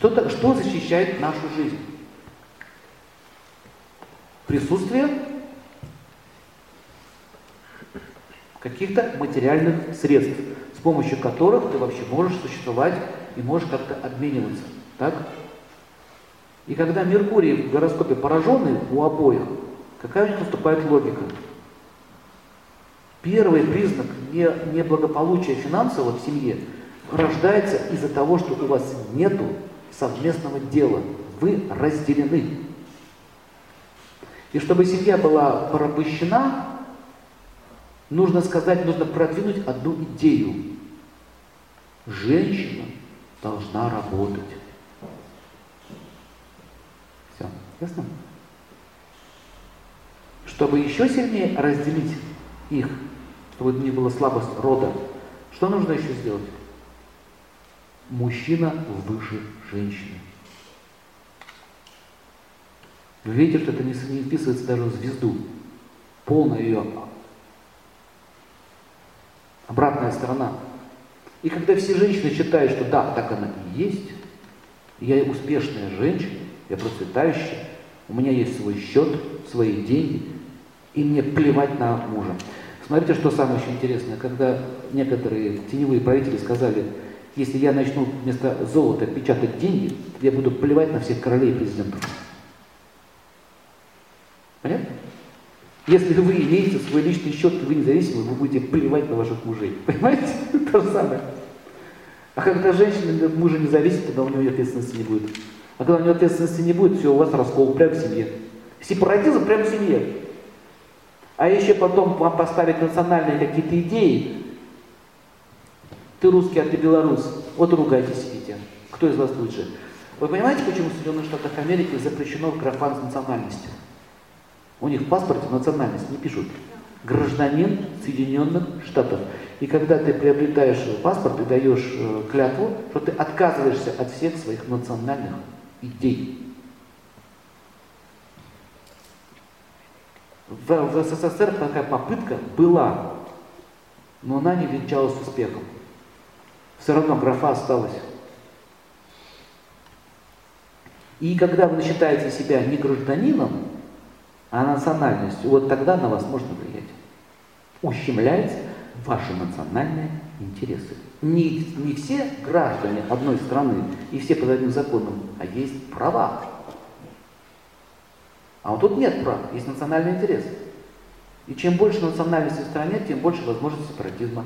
Что, что защищает нашу жизнь? Присутствие каких-то материальных средств, с помощью которых ты вообще можешь существовать и можешь как-то обмениваться. Так? И когда Меркурий в гороскопе пораженный у обоих, какая у них наступает логика? Первый признак неблагополучия финансового в семье рождается из-за того, что у вас нету совместного дела. Вы разделены. И чтобы семья была порабощена, нужно сказать, нужно продвинуть одну идею. Женщина должна работать. Все, ясно? Чтобы еще сильнее разделить их, чтобы не была слабость рода, что нужно еще сделать? Мужчина выше женщины. Вы видите, что это не вписывается даже в звезду. Полная ее обратная сторона. И когда все женщины считают, что да, так она и есть, я успешная женщина, я процветающая, у меня есть свой счет, свои деньги, и мне плевать на мужа. Смотрите, что самое еще интересное, когда некоторые теневые правители сказали, если я начну вместо золота печатать деньги, я буду плевать на всех королей и президентов. Понятно? Если вы имеете свой личный счет, вы независимы, вы будете плевать на ваших мужей. Понимаете? То же самое. А когда женщина от мужа не зависит, тогда у нее ответственности не будет. А когда у нее ответственности не будет, все, у вас раскол прямо в семье. Сепаратизм прямо в семье. А еще потом вам поставить национальные какие-то идеи. Ты русский, а ты белорус. Вот ругайтесь сидите. Кто из вас лучше? Вы понимаете, почему в Соединенных Штатах Америки запрещено графа с национальностью? У них в паспорте национальность не пишут. Гражданин Соединенных Штатов. И когда ты приобретаешь паспорт и даешь э, клятву, что ты отказываешься от всех своих национальных идей. В, в СССР такая попытка была, но она не венчалась успехом. Все равно графа осталась. И когда вы считаете себя не гражданином, а национальностью, вот тогда на вас можно влиять. Ущемляется ваши национальные интересы. Не, не все граждане одной страны и все под одним законом, а есть права. А вот тут нет прав, есть национальный интерес. И чем больше национальности в стране, тем больше возможностей сепаратизма.